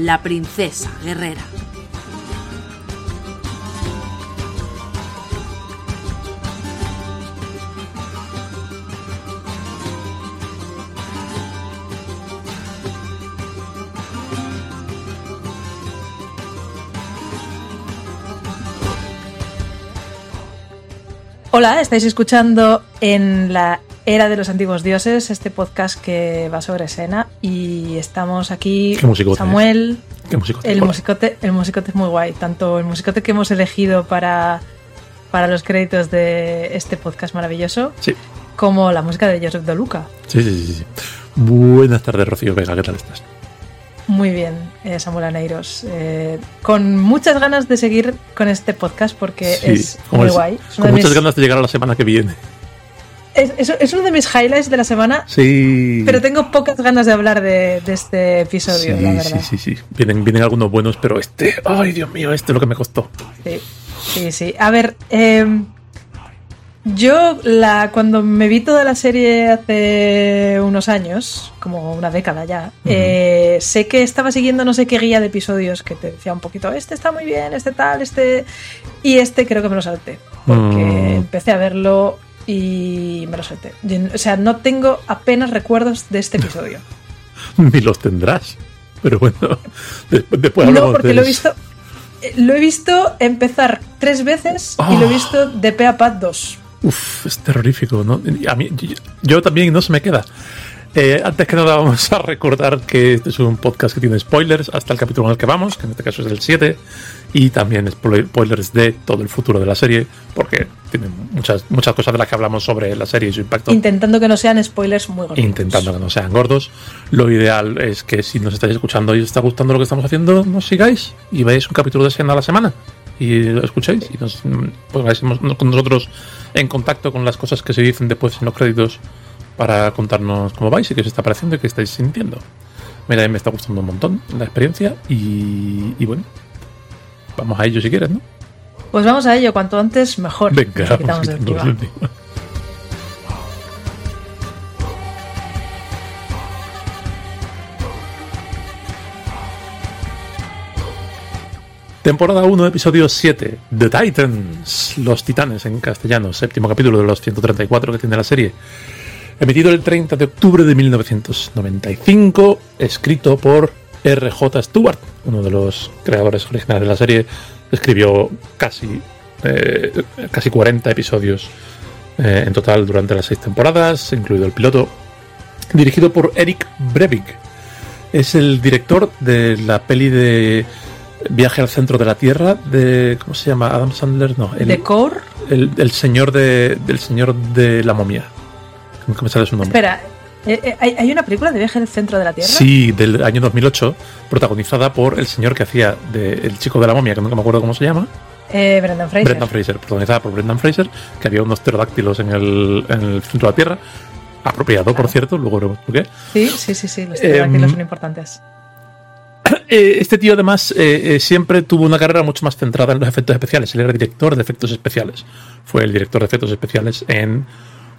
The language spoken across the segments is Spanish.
la princesa guerrera. Hola, estáis escuchando en la era de los antiguos dioses, este podcast que va sobre Sena y estamos aquí Qué Samuel, Qué musicote. el musicote, el musicote es muy guay, tanto el musicote que hemos elegido para para los créditos de este podcast maravilloso, Sí, como la música de Joseph De Luca. sí, sí, sí, sí. Buenas tardes, Rocío Vega, ¿qué tal estás? Muy bien, eh, Samuel Aneiros. Eh, con muchas ganas de seguir con este podcast porque Sí, es muy es- guay. Con muchas mis, ganas de llegar a la semana que viene. Es- es- es uno de mis highlights de la semana, Sí. pero tengo pocas ganas de hablar de, de este episodio, sí, la sí, verdad. sí, sí. Vienen, vienen algunos buenos, pero este, ay Dios mío, este es lo que me costó. Sí, sí, sí. A ver, eh, yo la, cuando me vi toda la serie hace unos años, como una década ya, eh, sé que estaba siguiendo no sé qué guía de episodios que te decía un poquito, este está muy bien, este tal, este... Y este creo que me lo salté, porque Mm. empecé a verlo y me lo salté. Y, O sea, no tengo apenas recuerdos de este episodio. Ni los tendrás. Pero bueno, después, después No, hablamos porque de lo he visto... eh, Lo he visto empezar tres veces y lo he Oh. visto de pe a pa dos. Uf, es terrorífico, ¿no? A mí, yo, yo también no se me queda. Eh, antes que nada vamos a recordar que este es un podcast que tiene spoilers hasta el capítulo en el que vamos, que en este caso es el 7, y también spoiler- spoilers de todo el futuro de la serie, porque tiene muchas, muchas cosas de las que hablamos sobre la serie y su impacto. Intentando que no sean spoilers muy gordos. Intentando que no sean gordos. Lo ideal es que si nos estáis escuchando y os está gustando lo que estamos haciendo, nos sigáis y veáis un capítulo de Siena a la semana. Y lo escuchéis y nos pongáis con nosotros en contacto con las cosas que se dicen después en los créditos para contarnos cómo vais y qué os está pareciendo y qué estáis sintiendo. Mira, me está gustando un montón la experiencia y, y bueno, vamos a ello si quieres, ¿no? Pues vamos a ello, cuanto antes mejor. Venga, vamos. Temporada 1, episodio 7, The Titans, Los Titanes en castellano, séptimo capítulo de los 134 que tiene la serie. Emitido el 30 de octubre de 1995, escrito por R.J. Stewart, uno de los creadores originales de la serie. Escribió casi, eh, casi 40 episodios eh, en total durante las seis temporadas, incluido el piloto. Dirigido por Eric Brevik. Es el director de la peli de Viaje al centro de la Tierra de ¿cómo se llama? Adam Sandler, no, el, The Core. el, el señor de del señor de la momia. ¿Cómo que me sale su nombre? Espera, eh, eh, ¿hay, una película de viaje al centro de la Tierra? Sí, del año 2008, protagonizada por el señor que hacía de El chico de la momia, que nunca me acuerdo cómo se llama. Eh, Brendan Fraser. Brendan Fraser, protagonizada por Brendan Fraser, que había unos pterodáctilos en el, en el centro de la Tierra. Apropiado, por cierto, luego veremos por qué. Sí, sí, sí, sí, los Em, pterodáctilos son importantes. Eh, este tío además eh, siempre tuvo una carrera mucho más centrada en los efectos especiales. Él era director de efectos especiales. Fue el director de efectos especiales en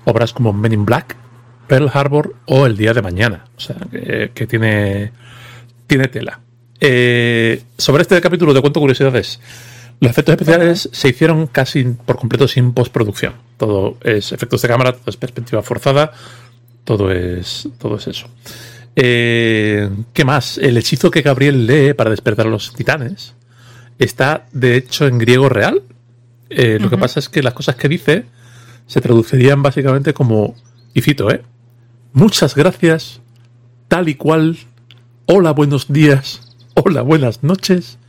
obras como Men in Black, Pearl Harbor o El Día de Mañana. O sea, que, que tiene, tiene tela. Eh, sobre este capítulo de cuento curiosidades. Los efectos especiales se hicieron casi por completo sin postproducción. Todo es efectos de cámara, todo es perspectiva forzada, todo es, todo es eso. Eh, ¿Qué más? El hechizo que Gabriel lee para despertar a los titanes está, de hecho, en griego real. Eh, Lo que pasa es que las cosas que dice se traducirían básicamente como, y cito, ¿eh? Muchas gracias, tal y cual, hola, buenos días, hola, buenas noches,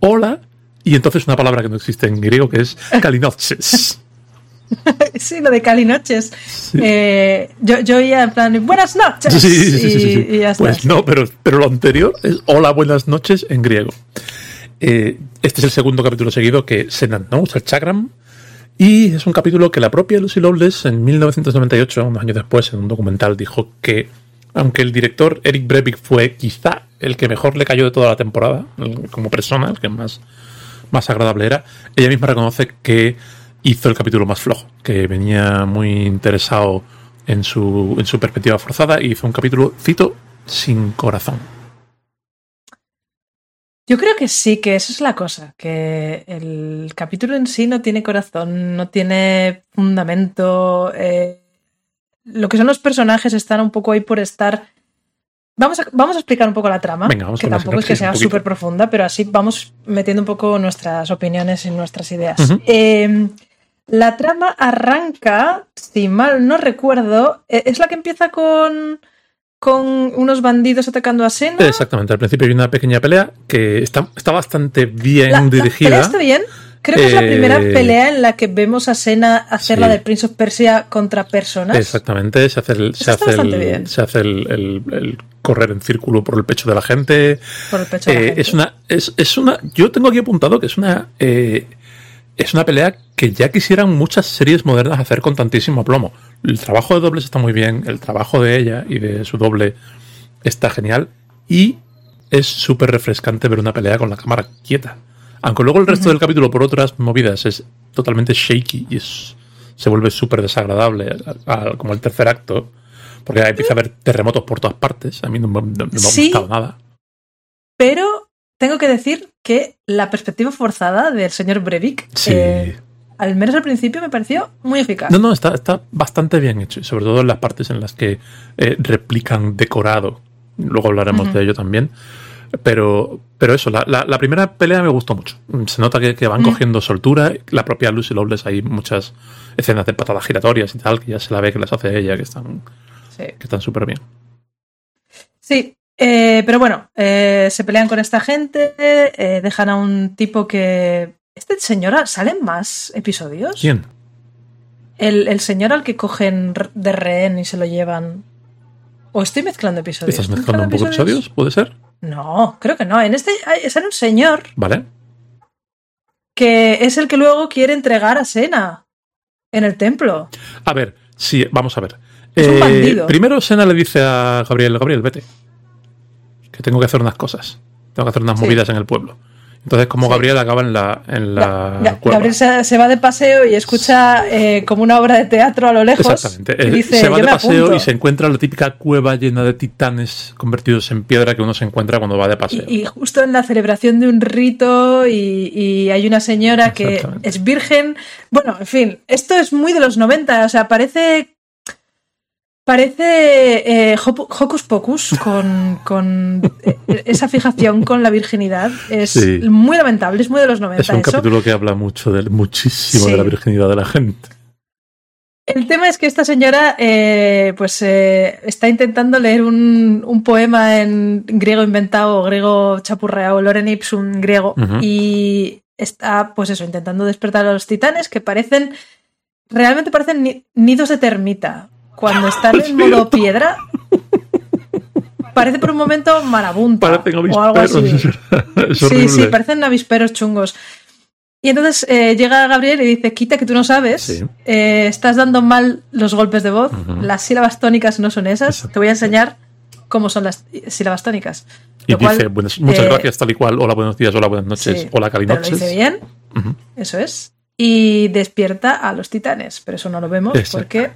hola, y entonces una palabra que no existe en griego que es kalinoches. Sí, lo de Cali Noches. Eh, yo, yo oía en plan, buenas noches. Sí, sí, sí. Y, y ya está. Pues no, pero, pero lo anterior es hola, buenas noches en griego. eh, este es el segundo capítulo seguido que Senna no usa el chakram. Y es un capítulo que la propia Lucy Lawless en 1998, unos años después, en un documental, dijo que aunque el director Eric Brevik fue quizá el que mejor le cayó de toda la temporada, como persona, el que más, más agradable era, ella misma reconoce que hizo el capítulo más flojo, que venía muy interesado en su, en su perspectiva forzada y hizo un capítulo, cito, sin corazón. Yo creo que sí, que eso es la cosa, que el capítulo en sí no tiene corazón, no tiene fundamento. Eh, lo que son los personajes están un poco ahí por estar. Vamos a, vamos a explicar un poco la trama, Venga, que tampoco es que sea súper profunda, pero así vamos metiendo un poco nuestras opiniones y nuestras ideas. Eh, la trama arranca, si mal no recuerdo, eh, es la que empieza con, con unos bandidos atacando a Sena. Exactamente, al principio hay una pequeña pelea que está, está bastante bien La- la dirigida. pelea está bien. Creo que es la Eh, primera pelea en la que vemos a Sena hacer sí. la de Prince of Persia contra personas. Exactamente, se hace el, se hace el, bien. se hace el, el- el correr en círculo por el pecho de la gente. Por el pecho de la Eh, gente. es una, es, es una, yo tengo aquí apuntado que es una, eh, es una pelea que ya quisieran muchas series modernas hacer con tantísimo aplomo. El trabajo de dobles está muy bien, el trabajo de ella y de su doble está genial y es súper refrescante ver una pelea con la cámara quieta. Aunque luego el resto del capítulo por otras movidas es totalmente shaky y es, se vuelve súper desagradable a- a- como el tercer acto. Porque empieza a haber terremotos por todas partes. A mí no, me- no- no me ha Sí. gustado nada. Pero tengo que decir que la perspectiva forzada del señor Brevik, Sí. eh, al menos al principio, me pareció muy eficaz. No, no, está, está bastante bien hecho. Sobre todo en las partes en las que eh, replican decorado. Luego hablaremos de ello también. Pero, pero eso, la, la- la primera pelea me gustó mucho. Se nota que, que van Mm. cogiendo soltura. La propia Lucy Lawless hay muchas escenas de patadas giratorias y tal, que ya se la ve que las hace ella, que están Sí. que están súper bien. Sí, eh, pero bueno, eh, se pelean con esta gente, eh, dejan a un tipo que... ¿Este señor salen más episodios? ¿Quién? El, el señor al que cogen de rehén y se lo llevan. ¿O estoy mezclando episodios? ¿Estás ¿Estoy mezclando un poco episodios? ¿Puede ser? No, creo que no. En este sale un señor ¿Vale? que es el que luego quiere entregar a Sena en el templo. A ver, sí, vamos a ver. Es un bandido. Primero Sena le dice a Gabriel, Gabriel, vete. Que tengo que hacer unas cosas. Tengo que hacer unas Sí. movidas en el pueblo. Entonces, como Sí. Gabriel acaba en la, en la. Gabriel se, se va de paseo y escucha eh, como una obra de teatro a lo lejos. Exactamente. Y Eh, dice, se va "Yo de paseo apunto". y se encuentra la típica cueva llena de titanes convertidos en piedra que uno se encuentra cuando va de paseo. Y, y justo en la celebración de un rito y, y hay una señora que es virgen. Bueno, en fin, esto es muy de los 90, o sea, parece... Parece eh, Hocus Pocus con, con eh, esa fijación con la virginidad. Es Sí. muy lamentable, es muy de los 90 es un eso. capítulo que habla mucho de, muchísimo Sí. de la virginidad de la gente. El tema es que esta señora eh, pues eh, está intentando leer un, un poema en griego inventado griego chapurreado, Loren Ipsum griego, y está pues eso, intentando despertar a los titanes que parecen, realmente parecen ni- nidos de termita. Cuando están en modo piedra, parece por un momento marabunta Parecen o algo así. Sí, sí, parecen avisperos chungos. Y entonces eh, llega Gabriel y dice, quita que tú no sabes, Sí. eh, estás dando mal los golpes de voz, las sílabas tónicas no son esas, Exacto. te voy a enseñar cómo son las sílabas tónicas. Y Lo dice, muchas eh, gracias, tal y cual. Hola, buenos días, hola, buenas noches, sí, hola, pero lo calinoches. dice bien, eso es. Y despierta a los titanes, pero eso no lo vemos porque.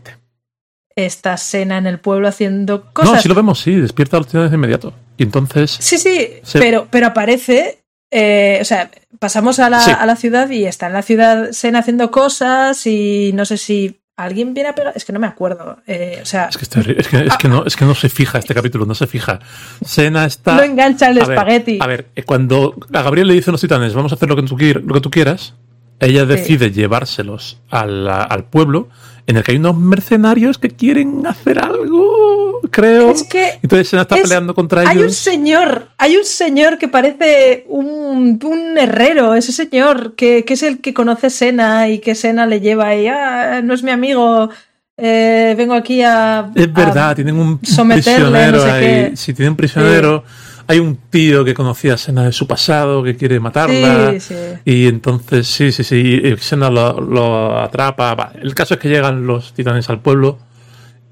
Está Sena en el pueblo haciendo cosas. No, sí lo vemos, sí, despierta a los titanes de inmediato. Y entonces, Sí, sí. Pero, pero aparece. eh, o sea, pasamos a la, Sí. a la ciudad y está en la ciudad Sen haciendo cosas y no sé si alguien viene a pegar. Es que no me acuerdo. eh, o sea, es que, es, que, es, que no, es que no se fija este capítulo, no se fija. Sena está... no engancha el A ver, espagueti. A ver, eh, cuando a Gabriel le dicen los titanes, vamos a hacer lo que tú, lo que tú quieras, ella decide llevárselos a la- al pueblo en el que hay unos mercenarios que quieren hacer algo, creo. Es que Entonces Sena está es- peleando contra hay un ellos. señor, hay un señor que parece un, un herrero, ese señor que, que es el que conoce Sena y que Sena le lleva y ah, no es mi amigo, eh, vengo aquí a... Es a- verdad, tienen un prisionero no sé ahí. qué. Si tienen un prisionero, hay un tío que conocía a Sena de su pasado que quiere matarla. Sí, sí. Y entonces, sí, sí, sí, y Sena lo, lo atrapa. Va, El caso es que llegan los titanes al pueblo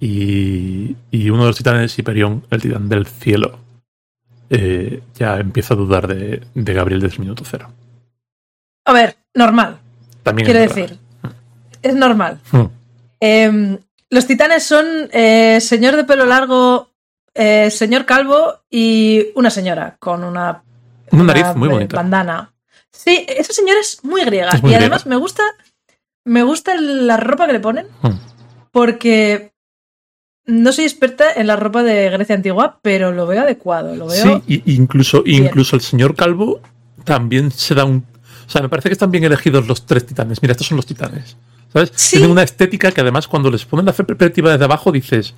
y, y uno de los titanes, Hiperión, el titán del cielo, eh, ya empieza a dudar de, de Gabriel desde el minuto cero. A ver, normal. También Quiero decir, es normal. Hmm. Eh, los titanes son eh, señor de pelo largo, eh, señor calvo y una señora con una, Una nariz muy eh, bonita. bandana. Sí, esa señora es muy griega. Es muy y además griega. me gusta, me gusta la ropa que le ponen Hmm. porque no soy experta en la ropa de Grecia antigua, pero lo veo adecuado. Lo veo. Sí, incluso, Bien. incluso el señor Calvo también se da un. O sea, me parece que están bien elegidos los tres titanes. Mira, estos son los titanes. ¿Sabes? Sí. Tienen una estética que además cuando les ponen la perspectiva desde abajo dices,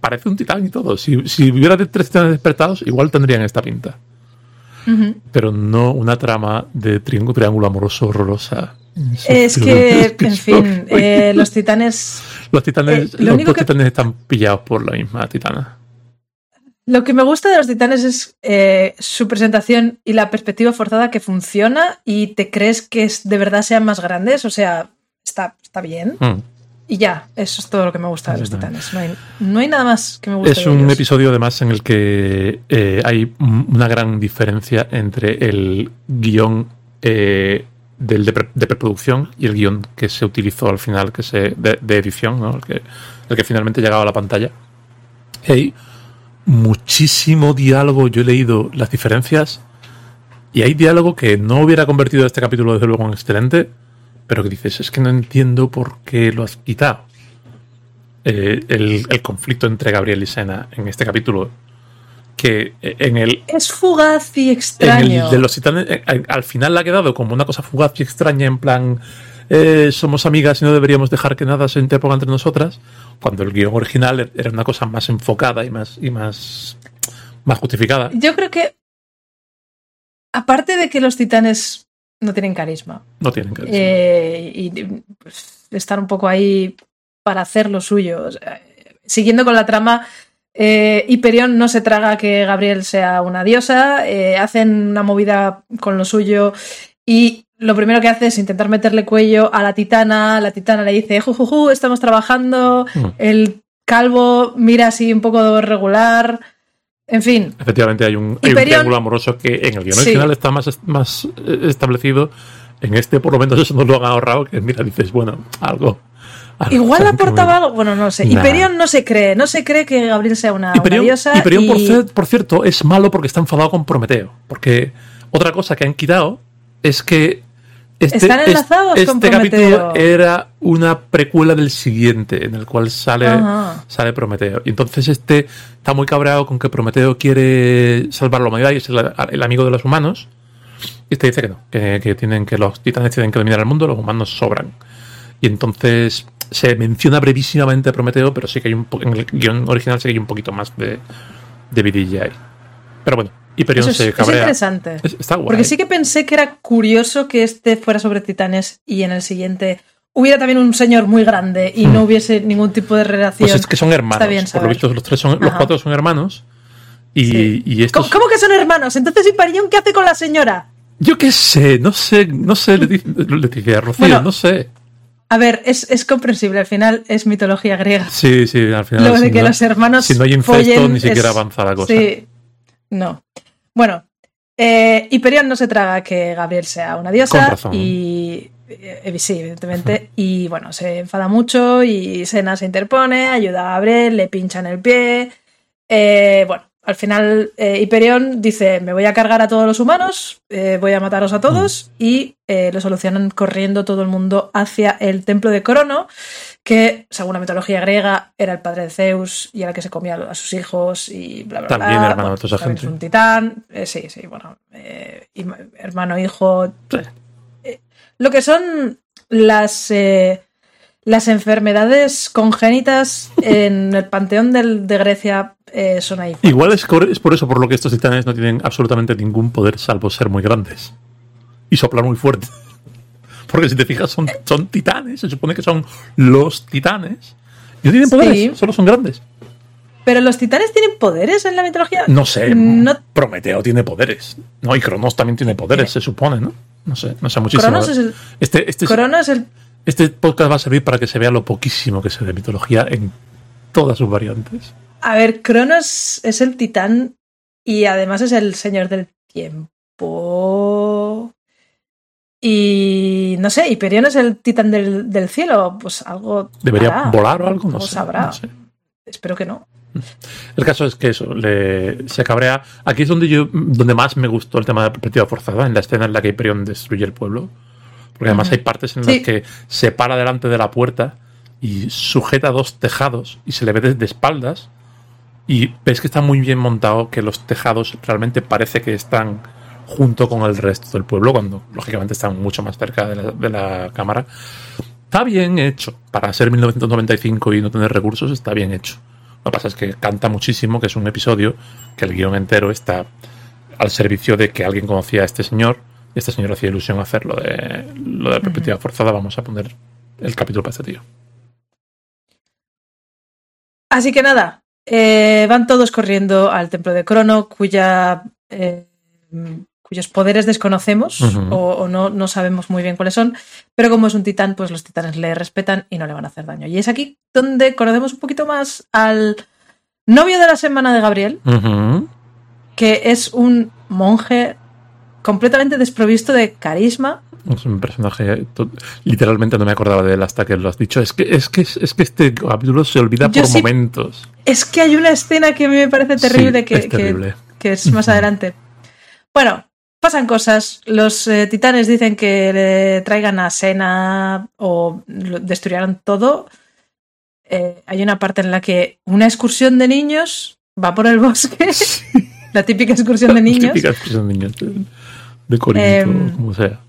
parece un titán y todo. Si, si hubiera de tres titanes despertados, igual tendrían esta pinta. Pero no una trama de triángulo, triángulo amoroso horrorosa. Es que, en fin, eh, los titanes los titanes, eh, lo los único dos que- titanes están pillados por la misma titana. Lo que me gusta de los titanes es eh, su presentación y la perspectiva forzada que funciona y te crees que es, de verdad sean más grandes. O sea, está, está bien. Mm. Y ya, eso es todo lo que me gusta de los titanes. No hay, no hay nada más que me guste. Es un episodio además en el que eh, hay una gran diferencia entre el guion eh, del de, pre- de preproducción y el guion que se utilizó al final, que se de, de edición, ¿no? el, que, el que finalmente llegaba a la pantalla. Hay muchísimo diálogo, yo he leído las diferencias y hay diálogo que no hubiera convertido este capítulo desde luego en excelente, pero que dices, es que no entiendo por qué lo has quitado eh, el, el conflicto entre Gabriel y Sena en este capítulo. Que en el, Es fugaz y en extraño. el de los titanes, eh, eh, al final ha quedado como una cosa fugaz y extraña, en plan, eh, somos amigas y no deberíamos dejar que nada se interponga entre nosotras, cuando el guion original era una cosa más enfocada y más, y más, más justificada. Yo creo que, aparte de que los titanes no tienen carisma No tienen que eh, y pues, están un poco ahí para hacer lo suyo, o sea, siguiendo con la trama. Eh, Hyperion no se traga que Gabriel sea una diosa, eh, hacen una movida con lo suyo y lo primero que hace es intentar meterle cuello a la titana, la titana le dice, jujuju, estamos trabajando, Mm. el calvo mira así un poco regular, en fin, Efectivamente, hay un, hay un triángulo amoroso que en el guion Sí. original está más, más eh, establecido. En este, por lo menos, eso nos lo han ahorrado. Que mira, dices, bueno, algo. algo igual aportaba algo, bueno, no sé, Nah. Hyperion no se cree, no se cree que Gabriel sea una, una Hyperion, diosa Hyperion, por, y- cier- por cierto, es malo porque está enfadado con Prometeo. Porque otra cosa que han quitado es que. Este, ¿Están es- enlazados este con capítulo era una precuela del siguiente, en el cual sale, Ajá. sale Prometeo. Y entonces este está muy cabreado con que Prometeo quiere salvar la humanidad y es el, el amigo de los humanos. Y este dice que no, que, que tienen que los titanes tienen que dominar el mundo, los humanos sobran. Y entonces se menciona brevísimamente a Prometeo, pero sí que hay un en el guion original sí que hay un poquito más de, de vidilla ahí. Pero bueno, Hyperion Eso es, se es cabrea. interesante. Es- está guay. Porque sí que pensé que era curioso que este fuera sobre titanes y en el siguiente hubiera también un señor muy grande y no hubiese ningún tipo de relación. Pues es que son hermanos. Está bien Por lo visto, los tres son, los cuatro son hermanos. Y, Sí. y estos. ¿Cómo, cómo que son hermanos? Entonces, Hyperion, ¿qué hace con la señora? Yo qué sé, no sé, no sé, le dije, le dije a Rocío, Bueno, no sé. A ver, es, es comprensible, al final es mitología griega. Sí, sí, al final. Lo si de que no- los hermanos. Si no hay incesto, follen ni siquiera es- avanza la cosa. Sí. No. Bueno, eh, Hyperion no se traga que Gabriel sea una diosa. Y. eh, sí, evidentemente. Y bueno, se enfada mucho y Sena se interpone, ayuda a Gabriel, le pincha en el pie. Eh, bueno, al final eh, Hyperion dice: Me voy a cargar a todos los humanos, eh, voy a mataros a todos. Mm. Y eh, lo solucionan corriendo todo el mundo hacia el templo de Crono, que según la mitología griega era el padre de Zeus y era el que se comía a sus hijos y bla, bla, bla. También hermano de toda esa también gente. Es un titán. Eh, sí, sí, bueno. hermano, hijo. Sí. Lo que son las. eh, las enfermedades congénitas en el panteón del- de Grecia eh, son ahí. Igual es, por eso por lo que estos titanes no tienen absolutamente ningún poder salvo ser muy grandes. Y soplar muy fuerte. Porque si te fijas, son, son titanes. Se supone que son los titanes. Y no tienen Sí. poderes, solo son grandes. pero los titanes tienen poderes en la mitología. No sé, No- Prometeo tiene poderes. No, y Cronos también tiene poderes, se supone, ¿no? No sé, no sé muchísimo. Cronos es el, Este, este, es- Cronos es el este podcast va a servir para que se vea lo poquísimo que sé de mitología en todas sus variantes. A ver, Cronos es el titán y además es el señor del tiempo. Y no sé, Hyperion es el titán del, del cielo. Pues algo. ¿Debería hará. volar o algo? No sé, sabrá. no sé. Espero que no. El caso es que eso, le, se cabrea. Aquí es donde yo, donde más me gustó el tema de la perspectiva forzada, en la escena en la que Hyperion destruye el pueblo. Porque además hay partes en Sí. las que se para delante de la puerta y sujeta dos tejados y se le ve desde espaldas. Y ves que está muy bien montado, que los tejados realmente parece que están junto con el resto del pueblo, cuando lógicamente están mucho más cerca de la, de la cámara. Está bien hecho. Para ser 1995 y no tener recursos, está bien hecho. Lo que pasa es que canta muchísimo, que es un episodio que el guion entero está al servicio de que alguien conocía a este señor y este señor hacía ilusión hacer lo de, lo de la perspectiva forzada. Vamos a poner el capítulo para este tío. Así que nada, eh, van todos corriendo al templo de Crono, cuya, eh, cuyos poderes desconocemos o, o no, no sabemos muy bien cuáles son, pero como es un titán, pues los titanes le respetan y no le van a hacer daño. Y es aquí donde conocemos un poquito más al novio de la semana de Gabriel, que es un monje completamente desprovisto de carisma. Es un personaje. to- Literalmente no me acordaba de él hasta que lo has dicho. Es que, es que, es que este capítulo se olvida Yo por sí- momentos. Es que hay una escena que a mí me parece terrible Sí, que, es terrible. que es más adelante. Bueno, pasan cosas. Los eh, titanes dicen que le traigan a Sena o lo- destruyeron todo. Eh, hay una parte en la que una excursión de niños va por el bosque. La típica excursión de niños. Típicas cosas de niños. De, Corinto, Em, como sea.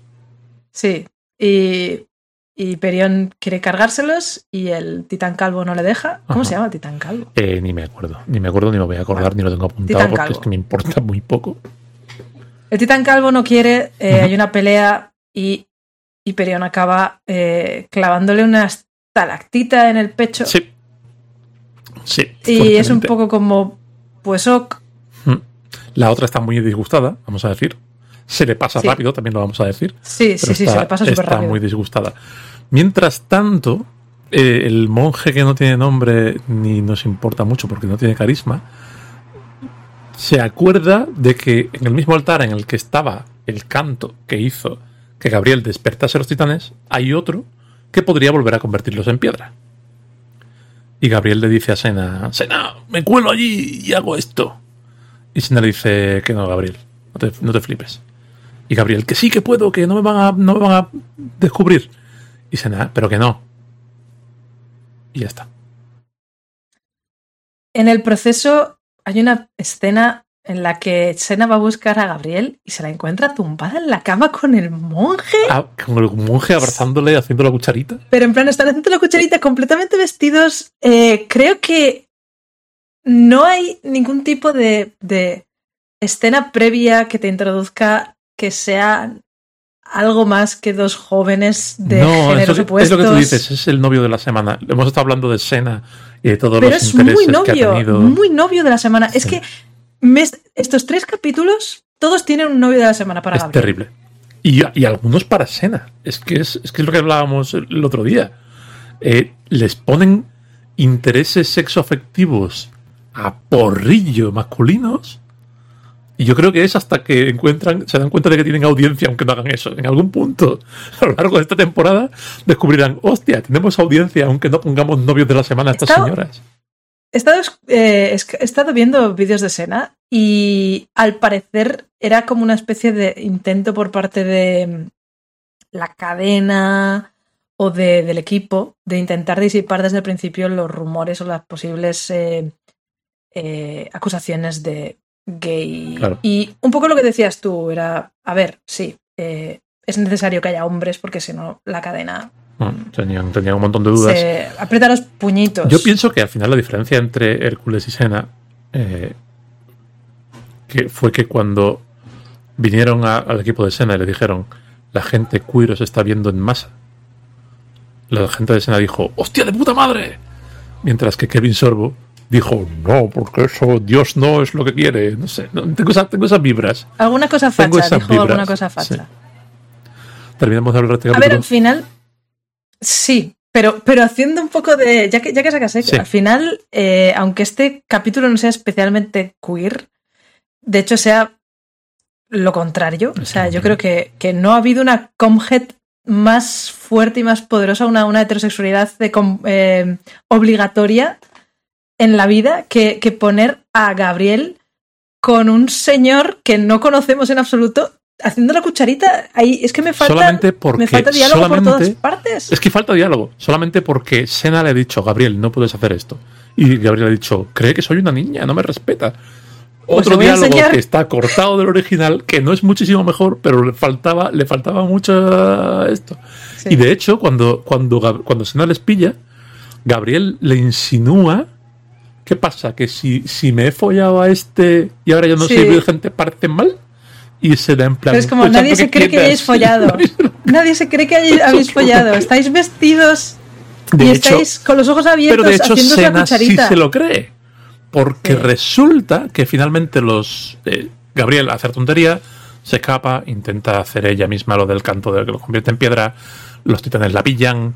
Sí. Y, y Perión quiere cargárselos y el titán calvo no le deja. ¿Cómo Ajá. se llama el titán calvo? Eh, ni me acuerdo. Ni me acuerdo, ni me voy a acordar, ni lo tengo apuntado porque calvo. es que me importa muy poco. El titán calvo no quiere, eh, hay una pelea y Hyperion acaba eh, clavándole una estalactita en el pecho. Sí. Sí. y es un poco como, pues ok, Mm. La otra está muy disgustada, vamos a decir. Se le pasa Sí. rápido, también lo vamos a decir. sí, sí, sí, está, se le pasa súper está rápido. muy disgustada. Mientras tanto, eh, el monje que no tiene nombre ni nos importa mucho porque no tiene carisma, se acuerda de que en el mismo altar en el que estaba el canto que hizo que Gabriel despertase a los titanes, hay otro que podría volver a convertirlos en piedra. Y Gabriel le dice a Sena, Sena, me cuelo allí y hago esto. Y Sena le dice que no, Gabriel, no te, no te flipes. Y Gabriel, que sí que puedo, que no me van a, no me van a descubrir. Y Sena, pero que no. Y ya está. En el proceso hay una escena en la que Sena va a buscar a Gabriel y se la encuentra tumbada en la cama con el monje. Ah, con el monje abrazándole, haciendo la cucharita. Pero en plan, están haciendo la cucharita completamente vestidos. Eh, creo que no hay ningún tipo de, de escena previa que te introduzca que sea algo más que dos jóvenes de no, géneros que- opuestos. es lo que tú dices, es el novio de la semana. Hemos estado hablando de Sena y de todos Pero los es intereses muy que ha novio, tenido. muy novio de la semana. Es que me- estos tres capítulos, todos tienen un novio de la semana para es Gabriel. terrible. Y, y algunos para Sena. Es que es, es que es lo que hablábamos el otro día. Eh, les ponen intereses sexoafectivos a porrillo masculinos. Y yo creo que es hasta que encuentran, se dan cuenta de que tienen audiencia, aunque no hagan eso. En algún punto, a lo largo de esta temporada, descubrirán, hostia, tenemos audiencia, aunque no pongamos novios de la semana a estas señoras. He estado, eh, he estado viendo vídeos de Sena y al parecer era como una especie de intento por parte de mm, la cadena o de- del equipo de intentar disipar desde el principio los rumores o las posibles eh, eh, acusaciones de gay. Claro. Y un poco lo que decías tú era, a ver, sí, eh, es necesario que haya hombres porque si no la cadena Mm, Tenían, tenían un montón de dudas. se aprieta los puñitos. Yo pienso que al final la diferencia entre Hércules y Sena eh, que fue que cuando vinieron a- al equipo de Sena y le dijeron la gente queer está viendo en masa, la gente de Sena dijo ¡Hostia de puta madre! Mientras que Kevin Sorbo dijo, no, porque eso Dios no es lo que quiere. No sé, no, tengo, esa- tengo esas vibras. Alguna cosa facha, dijo alguna vibras, cosa facha. sí. Terminamos de hablar de este A ver, al final. Sí, pero, pero haciendo un poco de. Ya que, ya que sacas Sí. al final, eh, aunque este capítulo no sea especialmente queer, de hecho sea lo contrario. O sea, yo creo que, que no ha habido una comhead más fuerte y más poderosa, una, una heterosexualidad de eh, obligatoria en la vida que, que poner a Gabriel con un señor que no conocemos en absoluto haciendo la cucharita. Ahí es que me falta, Solamente porque- me falta diálogo por todas partes. Es que falta diálogo, solamente porque Sena le ha dicho, Gabriel, no puedes hacer esto. Y Gabriel ha dicho, cree que soy una niña, no me respeta. Pues Otro diálogo que está cortado del original, que no es muchísimo mejor, pero le faltaba, le faltaba mucho esto. Sí. Y de hecho, cuando, cuando, cuando Sena les pilla, Gabriel le insinúa. ¿Qué pasa? Que si, si me he follado a este y ahora yo no Sí. soy virgen, ¿te parece mal? Y se da en plan. Pero es como "Pues, nadie ¿tanto se cree que quieras?". hayáis follado. Nadie se cree que hay- habéis follado. Estáis vestidos De y hecho- estáis con los ojos abiertos Pero de hecho, Sena sí se lo cree. Porque Sí. resulta que finalmente los. eh, Gabriel hace tontería, se escapa, intenta hacer ella misma lo del canto de que lo convierte en piedra. Los titanes la pillan.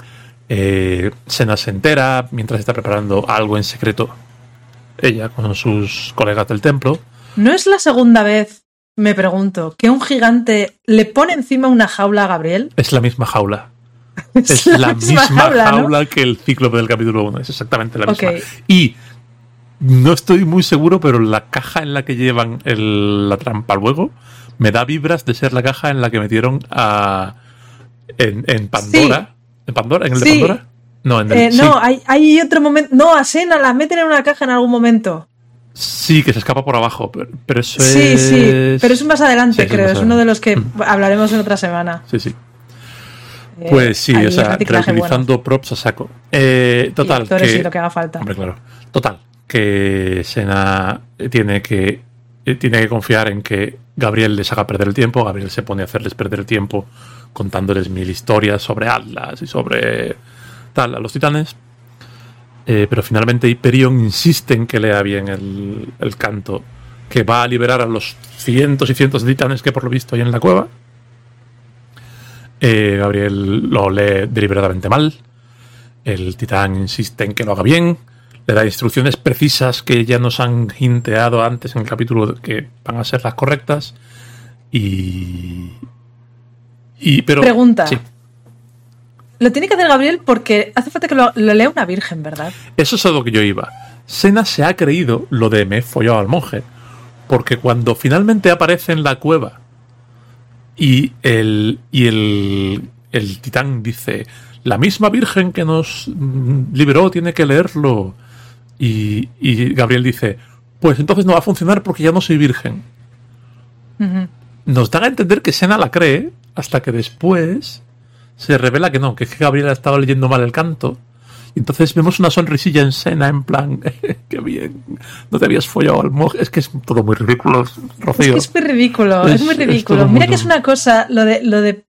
Eh, Sena se entera mientras está preparando algo en secreto. Ella con sus colegas del templo. No es la segunda vez, me pregunto, que un gigante le pone encima una jaula a Gabriel. Es la misma jaula. Es la misma, jaula, ¿no? que el cíclope del capítulo 1. Es exactamente la misma. Y no estoy muy seguro, pero la caja en la que llevan el- la trampa luego me da vibras de ser la caja en la que metieron a. En, en Pandora. ¿En Pandora? ¿En el de Sí. Pandora? No, en el. Eh, sí, no, hay, hay otro momento. No, a Sena la meten en una caja en algún momento. sí, que se escapa por abajo. Pero, pero eso Sí, es. sí. Pero es más adelante, Sí, es creo. Es uno de los que adelante. hablaremos en otra semana. Sí, sí. Eh, Pues sí, o sea, reutilizando props a saco. Eh. Y total. actores que- y lo que haga falta. Hombre, claro. Total, que Sena tiene que tiene que confiar en que Gabriel les haga perder el tiempo. Gabriel se pone a hacerles perder el tiempo contándoles mil historias sobre Atlas y sobre tal a los titanes. Eh, pero finalmente Hyperion insiste en que lea bien el, el canto que va a liberar a los cientos y cientos de titanes que por lo visto hay en la cueva. Eh, Gabriel lo lee deliberadamente mal. El titán insiste en que lo haga bien. Le da instrucciones precisas que ya nos han hinteado antes en el capítulo que van a ser las correctas. Y. Y, pero. Pregunta. Sí. Lo tiene que hacer Gabriel porque hace falta que lo, lo lea una virgen, ¿verdad? Eso es a lo que yo iba. Sena se ha creído lo de me he follado al monje. Porque cuando finalmente aparece en la cueva y el, y el, el titán dice, la misma virgen que nos mm, liberó tiene que leerlo. Y, y Gabriel dice, pues entonces no va a funcionar porque ya no soy virgen. Nos dan a entender que Sena la cree hasta que después se revela que no, que es que Gabriel ha estado leyendo mal el canto. Y entonces vemos una sonrisilla en Sena en plan, qué bien, no te habías follado al monje. Es que es todo muy ridículo, Es Rocío. que es muy ridículo, Es- es, muy es ridículo. muy Mira que es una cosa, lo de, lo de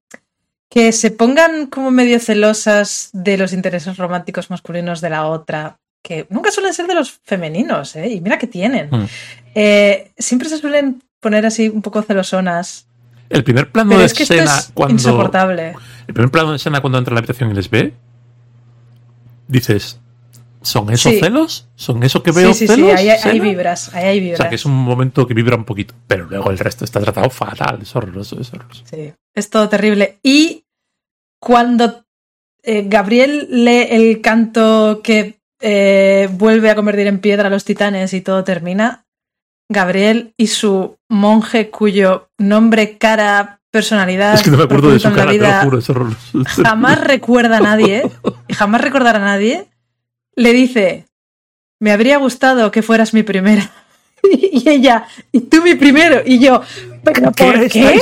que se pongan como medio celosas de los intereses románticos masculinos de la otra, que nunca suelen ser de los femeninos, ¿eh? Y mira que tienen. Mm. Eh, siempre se suelen poner así un poco celosonas. El primer plano Pero de es que esto Sena es cuando. insoportable. El primer plano de Sena cuando entra a la habitación y les ve, dices, ¿son esos Sí. celos? ¿Son eso que veo Sí, sí, sí, ahí, hay- vibras, ahí hay O vibras. sea, que es un momento que vibra un poquito, pero luego el resto está tratado fatal, es horroroso, es horroroso. Sí, es todo terrible. Y cuando eh, Gabriel lee el canto que eh, vuelve a convertir en piedra a los titanes y todo termina, Gabriel y su monje cuyo nombre, cara, personalidad... Es que no me acuerdo de su cara, te lo juro. Jamás recuerda a nadie, y jamás recordará a nadie, le dice, me habría gustado que fueras mi primera. Y ella, y tú mi primero, y yo, ¿pero ¿Qué por qué?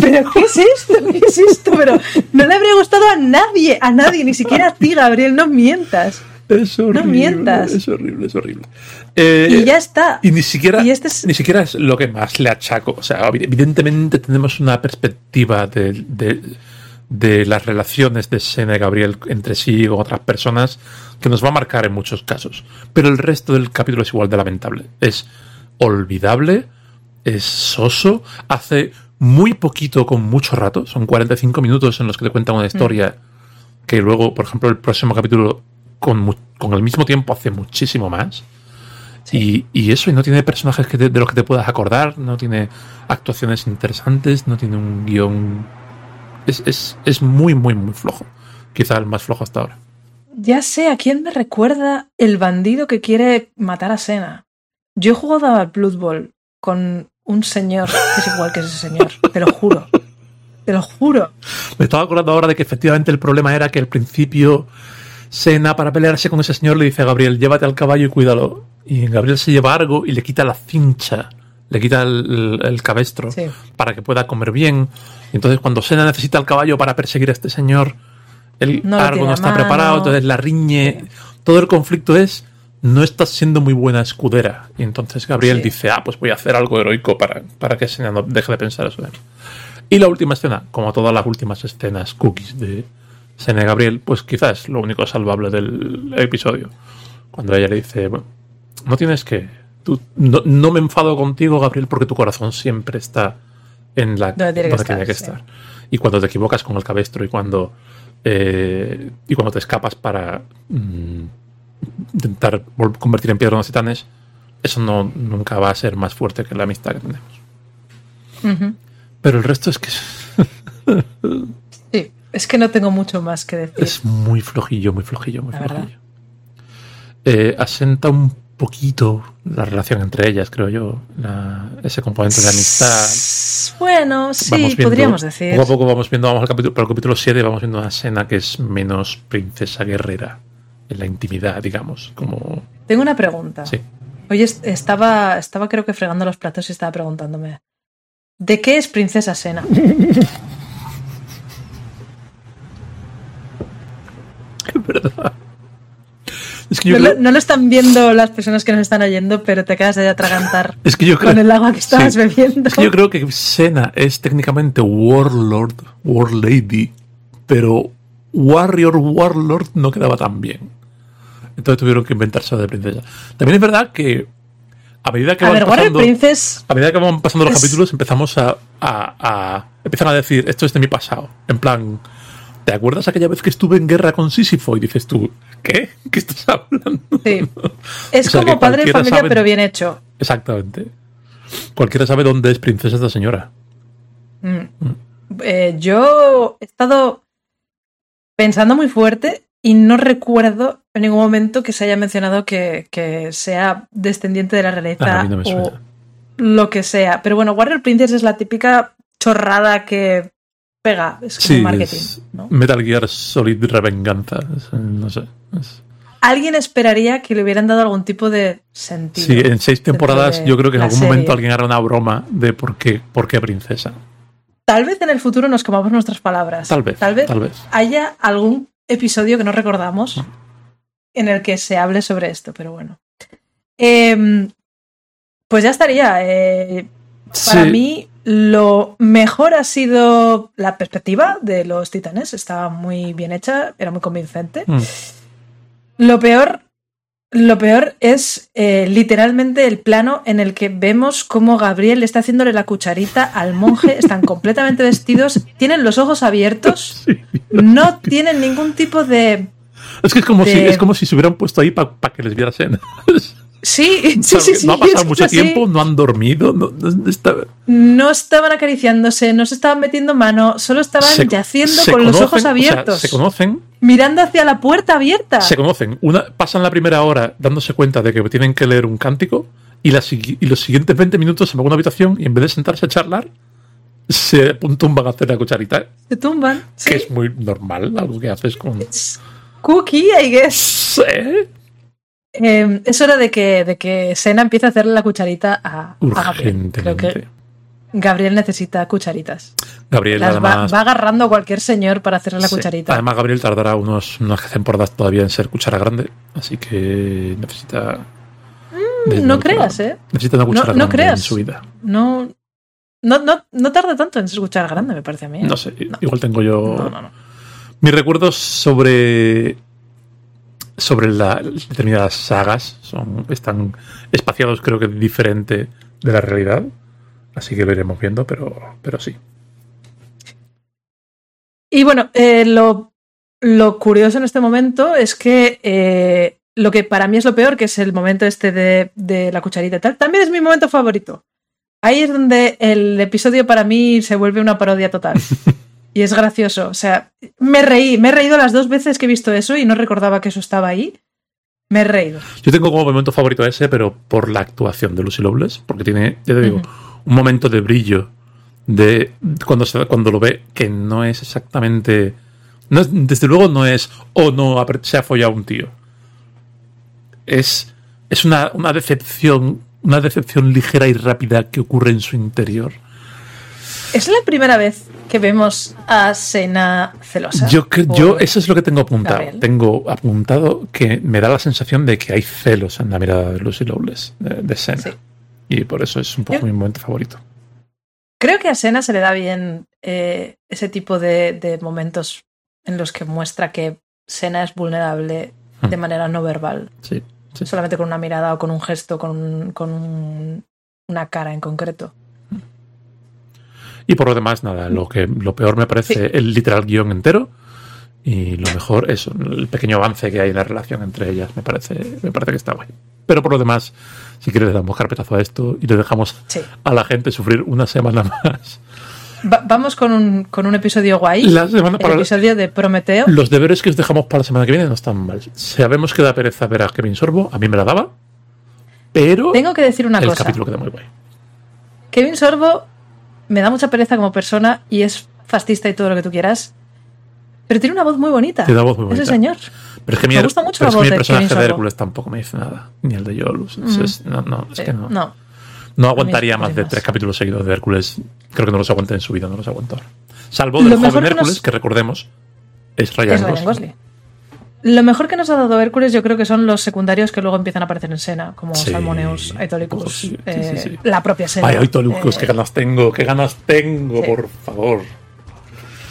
¿Pero qué es esto? ¿Qué es esto? Pero no le habría gustado a nadie, a nadie, ni siquiera a ti, Gabriel, no mientas. Es horrible. mientas. Es horrible, es horrible. Eh, Y ya está. y ni siquiera, Y este es- ni siquiera es lo que más le achaco. O sea, evidentemente tenemos una perspectiva de, de- de las relaciones de Sena y Gabriel entre sí con otras personas que nos va a marcar en muchos casos. Pero el resto del capítulo es igual de lamentable. Es olvidable, es soso, hace muy poquito con mucho rato, son 45 minutos en los que te cuentan una historia que luego, por ejemplo, el próximo capítulo con, mu- con el mismo tiempo hace muchísimo más. Y, y eso, y no tiene personajes que te- de los que te puedas acordar, no tiene actuaciones interesantes, no tiene un guion. Es, es, es muy, muy, muy flojo. Quizá el más flojo hasta ahora. Ya sé a quién me recuerda el bandido que quiere matar a Sena. Yo he jugado al Blood Bowl con un señor que es igual que ese señor, te lo juro. Te lo juro. Me estaba acordando ahora de que efectivamente el problema era que al principio Sena, para pelearse con ese señor, le dice a Gabriel, llévate al caballo y cuídalo. Y Gabriel se lleva algo y le quita la cincha, le quita el, cabestro Sí. para que pueda comer bien. Y entonces cuando Sena necesita el caballo para perseguir a este señor, el No argo no está mano. preparado, entonces la riñe. Todo el conflicto es, no estás siendo muy buena escudera. Y entonces Gabriel Sí. dice, ah, pues voy a hacer algo heroico para, para que Sena no deje de pensar eso. Y la última escena, como todas las últimas escenas cookies de Sena y Gabriel, pues quizás es lo único salvable del episodio. Cuando ella le dice, "Bueno, no tienes que... tú- no, no me enfado contigo, Gabriel, porque tu corazón siempre está en la Donde tiene que estar, sí. estar. Y cuando te equivocas con el cabestro y cuando... eh, y cuando te escapas para mm, intentar convertir en piedra a los titanes, eso no, nunca va a ser más fuerte que la amistad que tenemos. Pero el resto es que es, que no tengo mucho más que decir. es muy flojillo, muy flojillo, muy La flojillo. Eh, asenta un poquito la relación entre ellas, creo yo. la- ese componente de amistad. Bueno, sí, viendo- podríamos decir. Poco a poco vamos viendo, vamos al capítulo, para el capítulo 7 vamos viendo una escena que es menos princesa guerrera en la intimidad, digamos. Como. Tengo una pregunta. Sí. Hoy est- estaba, estaba creo que fregando los platos y estaba preguntándome. ¿De qué es Princesa Sena? Es verdad. Es que yo No, creo, lo, no lo están viendo las personas que nos están oyendo, pero te acabas de atragantar es que yo creo, con el agua que estabas sí. bebiendo. Es que yo creo que Sena es técnicamente Warlord, Warlady, pero Warrior, Warlord no quedaba tan bien. Entonces tuvieron que inventarse de princesa. También es verdad que a medida que A van ver, pasando, Princess. a medida que van pasando los es- capítulos empezamos a, a, a- empiezan a decir esto es de mi pasado. En plan, ¿te acuerdas aquella vez que estuve en guerra con Sísifo? Y dices tú, ¿qué? ¿Qué estás hablando? Sí. Es O sea, que como padre de familia, sabe- pero bien hecho. Exactamente. Cualquiera sabe dónde es princesa esta señora. Mm. Eh, yo he estado pensando muy fuerte y no recuerdo en ningún momento que se haya mencionado que, que sea descendiente de la Ah, realeza no me o lo que sea. Pero bueno, Warrior Princess es la típica chorrada que pega. Es como Sí, marketing. es ¿no? Metal Gear Solid Revenganza. es- no sé. es- Alguien esperaría que le hubieran dado algún tipo de sentido. Sí, en seis temporadas yo creo que en algún serie. momento alguien hará una broma de por qué, por qué princesa. Tal vez en el futuro nos comamos nuestras palabras. Tal vez, Tal vez, tal vez. haya algún episodio que no recordamos en el que se hable sobre esto, pero bueno. Em, pues ya estaría. eh, para Sí. mí, lo mejor ha sido la perspectiva de los titanes. Estaba muy bien hecha, era muy convincente. Mm. Lo peor, lo peor es eh, literalmente el plano en el que vemos cómo Gabriel está haciéndole la cucharita al monje. Están completamente vestidos, tienen los ojos abiertos, Sí. no tienen ningún tipo de. Es que es como, de- si, es como si se hubieran puesto ahí para que les viera Sena. Sí, sí, sí, sí, no ha pasado mucho así. tiempo, no han dormido. No, no está- No estaban acariciándose, no se estaban metiendo mano, solo estaban se- yaciendo se con los conocen, ojos o sea, abiertos, se conocen, mirando hacia la puerta abierta. se conocen. Una, pasan la primera hora dándose cuenta de que tienen que leer un cántico y, la y los siguientes 20 minutos se van a una habitación y en vez de sentarse a charlar, se tumban a hacer la cucharita. Se tumban. Sí. Que es muy normal, algo que haces con... Cookie, I guess. Sí. Eh, es hora de que, de que Sena empiece a hacerle la cucharita a, a Gabriel. Creo que. Gabriel necesita cucharitas. Gabriel, Las va, además... va agarrando a cualquier señor para hacerle la sí. cucharita. Además, Gabriel tardará unos, unas temporadas todavía en ser cuchara grande, así que necesita... de no creas, ¿eh? Necesita una cuchara No- no grande creas. en su vida. No, No, no, no tarda tanto en escuchar grande, me parece a mí. ¿eh? No sé, igual tengo yo. No, no, no. Mis recuerdos sobre. Sobre la, determinadas sagas son, están espaciados, creo que diferente de la realidad. Así que lo iremos viendo, pero, pero sí. Y bueno, eh, lo, lo curioso en este momento es que eh, lo que para mí es lo peor, que es el momento este de, de la cucharita y tal, también es mi momento favorito. Ahí es donde el episodio para mí se vuelve una parodia total. y es gracioso. O sea, me reí, me he reído las dos veces que he visto eso y no recordaba que eso estaba ahí. Me he reído. Yo tengo como momento favorito ese, pero por la actuación de Lucy Lowless, porque tiene, ya te digo, uh -huh. un momento de brillo de cuando, se, cuando lo ve que no es exactamente. No es, desde luego no es, oh no, se ha follado un tío. Es, es una, una decepción, una decepción ligera y rápida que ocurre en su interior. Es la primera vez que vemos a Sena celosa. Yo, yo eso es lo que tengo apuntado. Gabriel. Tengo apuntado que me da la sensación de que hay celos en la mirada de Lucy Lowless, de, de Sena. Sí. Y por eso es un poco yo, mi momento favorito. Creo que a Sena se le da bien eh, ese tipo de, de, momentos en los que muestra que Sena es vulnerable hmm. de manera no verbal. Sí, sí. Solamente con una mirada o con un gesto, con, con un, una cara en concreto. Y por lo demás, nada, lo que lo peor me parece sí. el literal guion entero. Y lo mejor es el pequeño avance que hay en la relación entre ellas. Me parece, me parece que está guay. Pero por lo demás, si quieres, le damos carpetazo a esto y le dejamos sí. a la gente sufrir una semana más. Va vamos con un, con un episodio guay. La semana el episodio de Prometeo. Los deberes que os dejamos para la semana que viene no están mal. Sabemos que da pereza ver a Kevin Sorbo. A mí me la daba. Pero. Tengo que decir una el cosa. El capítulo queda muy guay. Kevin Sorbo me da mucha pereza como persona y es fascista y todo lo que tú quieras. Pero tiene una voz muy bonita. Tiene una voz muy bonita. Ese señor. Pero es que mi, me gusta mucho la es voz que mi de personaje de. Hércules tampoco me dice nada. Ni el de Yolus. Mm. No, no, es Sí, que no. no. No aguantaría más de tres capítulos seguidos de Hércules. Creo que no los aguanté en su vida, no los aguanto ahora. Salvo del joven que Hércules, nos- que recordemos, es Ryan, Es Ryan Gosling. Gosling. Lo mejor que nos ha dado Hércules yo creo que son los secundarios que luego empiezan a aparecer en Sena, como Sí. Salmoneus, Aetolicus, Ojo, sí, sí, eh, sí, la propia Sena. Ay, Aitolicus, Eh, qué ganas tengo, qué ganas tengo, por favor.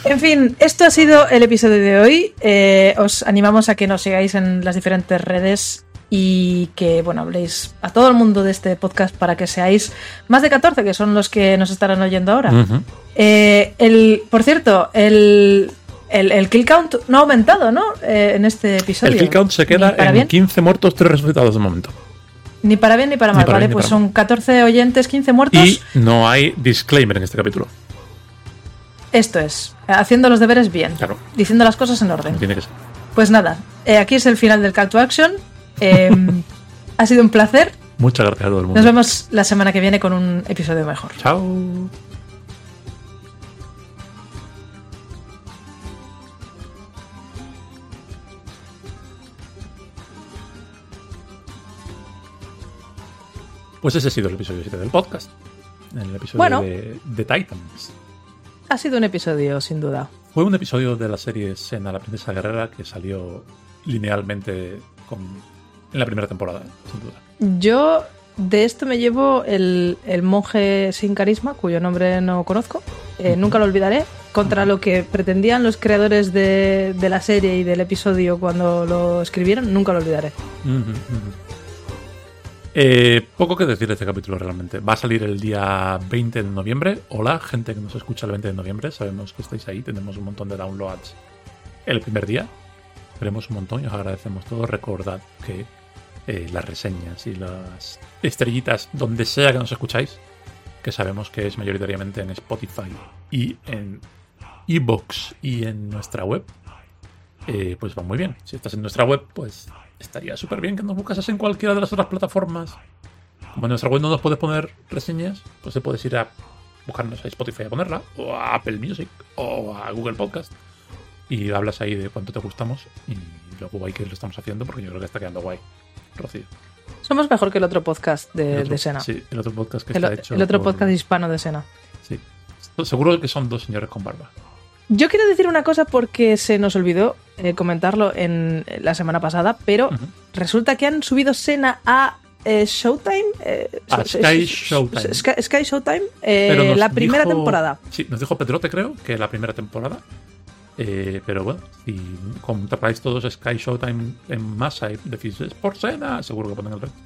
En fin, esto ha sido el episodio de hoy. Eh, os animamos a que nos sigáis en las diferentes redes y que, bueno, habléis a todo el mundo de este podcast para que seáis más de 14, que son los que nos estarán oyendo ahora. El, por cierto, el, el, el kill count no ha aumentado, ¿no? Eh, en este episodio. El kill count se queda en bien, 15 muertos, 3 resucitados de momento. Ni para bien ni para Ni mal, para ¿vale? bien Pues son 14 oyentes, 15 muertos. Y no hay disclaimer en este capítulo. Esto es, haciendo los deberes bien, Claro, diciendo las cosas en orden. tiene que ser. Pues nada, eh, aquí es el final del Call to Action. Eh, ha sido un placer. Muchas gracias a todo el mundo. Nos vemos la semana que viene con un episodio mejor. Chao. Pues ese ha sido el episodio 7 del podcast. El episodio Bueno. de, de Titans. Ha sido un episodio, sin duda. Fue un episodio de la serie Sena, la princesa guerrera, que salió linealmente con- en la primera temporada, sin duda. Yo de esto me llevo el, el monje sin carisma, cuyo nombre no conozco. Eh, nunca lo olvidaré. Contra lo que pretendían los creadores de, de la serie y del episodio cuando lo escribieron, nunca lo olvidaré. Ujú, ujú. Eh, poco que decir de este capítulo realmente. Va a salir el día 20 de noviembre. Hola, gente que nos escucha el 20 de noviembre. Sabemos que estáis ahí. Tenemos un montón de downloads el primer día. Queremos un montón y os agradecemos todo. Recordad que eh, las reseñas y las estrellitas, donde sea que nos escucháis, que sabemos que es mayoritariamente en Spotify y en iBox y en nuestra web, eh, pues va muy bien. Si estás en nuestra web, pues estaría súper bien que nos buscases en cualquiera de las otras plataformas. Como en nuestra web no nos puedes poner reseñas, pues te puedes ir a buscarnos a Spotify a ponerla, o a Apple Music, o a Google Podcast. Y hablas ahí de cuánto te gustamos y lo guay que lo estamos haciendo, porque yo creo que está quedando guay. Rocío. Somos mejor que el otro podcast El de, otro- de Sena. Sí, el otro podcast que el, está hecho. el otro por- podcast hispano de Sena. Sí. Seguro que son dos señores con barba. Yo quiero decir una cosa porque se nos olvidó eh, comentarlo en la semana pasada, pero resulta que han subido Sena a eh, Showtime. eh, so- Sky Showtime. Sky, Sky Showtime, eh, la primera dijo- temporada. Sí, nos dijo Pedrote, creo, que la primera temporada. Eh, pero bueno, si compráis todos Sky Showtime en masa y decís es por cena, seguro que ponen el resto.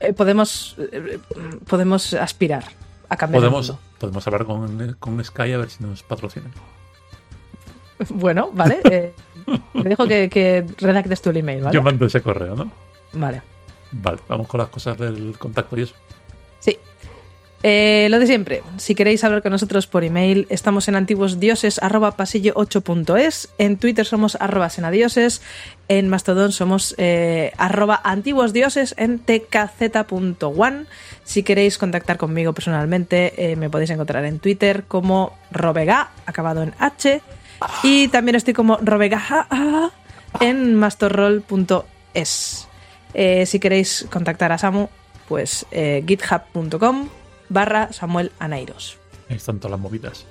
Eh, podemos, eh, podemos aspirar a cambiar Podemos, el mundo. podemos hablar con, con Sky a ver si nos patrocinan. Bueno, vale. eh, me dijo que, que redactes tú el email, ¿vale? Yo mando ese correo, ¿no? Vale. Vale, vamos con las cosas del contacto y eso. Sí. Eh, lo de siempre, si queréis hablar con nosotros por email, estamos en antiguosdioses arroba pasillo 8.es, en Twitter somos arroba senadioses, en Mastodon somos eh, arroba antiguosdioses en tkz.one. Si queréis contactar conmigo personalmente, eh, me podéis encontrar en Twitter como robega, acabado en H, y también estoy como robega en mastorroll.es. Eh, si queréis contactar a Samu, pues eh, github.com barra Samuel Anairos. Ahí están todas las movidas.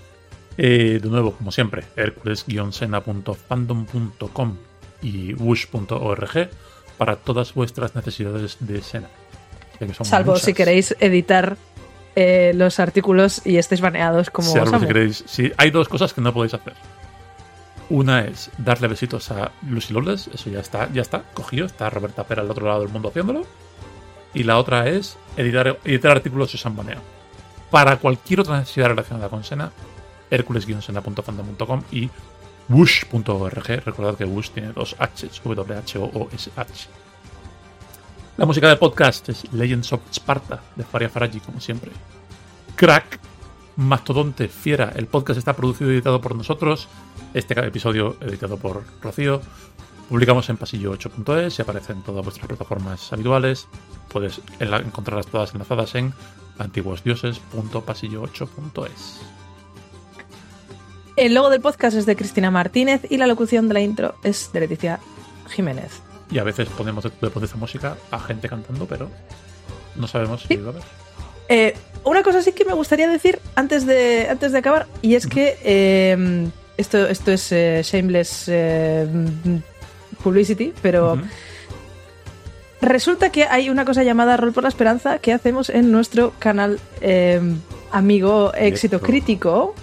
Eh, de nuevo, como siempre, hercules-sena.fandom.com y wush.org para todas vuestras necesidades de Sena. Salvo muchas. si queréis editar eh, los artículos y estéis baneados como Si Samu. que queréis. Si hay dos cosas que no podéis hacer. Una es darle besitos a Lucy Loles, eso ya está, ya está, cogido, está Roberta Pera al otro lado del mundo haciéndolo. Y la otra es editar, editar artículos si os han baneado. Para cualquier otra necesidad relacionada con Sena, hercules-sena.fandom.com y wush.org. Recordad que wush tiene dos H's, W-H-O-O-S-H. La música del podcast es Legends of Sparta, de Faria Faraji, como siempre. Crack, Mastodonte, Fiera. El podcast está producido y editado por nosotros. Este episodio editado por Rocío. Publicamos en pasillo8.es y aparece en todas vuestras plataformas habituales. Puedes encontrarlas todas enlazadas en antiguosdioses.pasillo8.es. El logo del podcast es de Cristina Martínez y la locución de la intro es de Leticia Jiménez. Y a veces ponemos de, de esta música a gente cantando, pero no sabemos si Sí. va a haber. Eh, una cosa sí que me gustaría decir antes de, antes de acabar, y es que eh, esto, esto es eh, shameless eh, publicity, pero resulta que hay una cosa llamada Rol por la Esperanza que hacemos en nuestro canal eh, amigo Éxito. Crítico.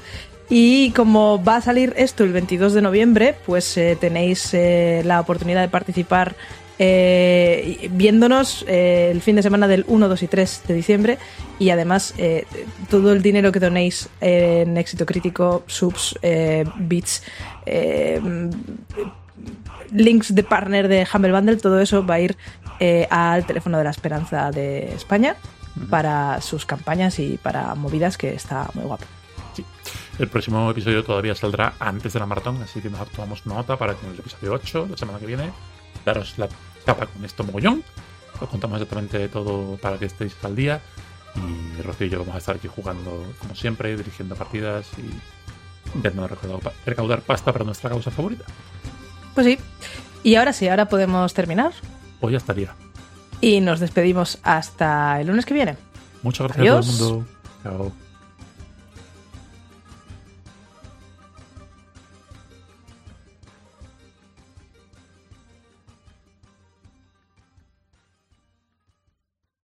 Y como va a salir esto el 22 de noviembre, pues eh, tenéis eh, la oportunidad de participar eh, viéndonos eh, el fin de semana del 1, 2 y 3 de diciembre. Y además, eh, todo el dinero que donéis en éxito crítico, subs, eh, bits, eh, links de partner de Humble Bundle, todo eso va a ir eh, al teléfono de la esperanza de España para sus campañas y para movidas que está muy guapo. Sí. El próximo episodio todavía saldrá antes de la maratón, así que nos tomamos nota para que en el episodio 8, la semana que viene, daros la chapa con esto mogollón. Os contamos exactamente todo para que estéis al día. Y Rocío y yo vamos a estar aquí jugando como siempre, dirigiendo partidas y intentando recaudar, recaudar pasta para nuestra causa favorita. Pues sí. Y ahora sí, ahora podemos terminar. Pues ya estaría. Y nos despedimos hasta el lunes que viene. Muchas gracias a todo el mundo. Chao.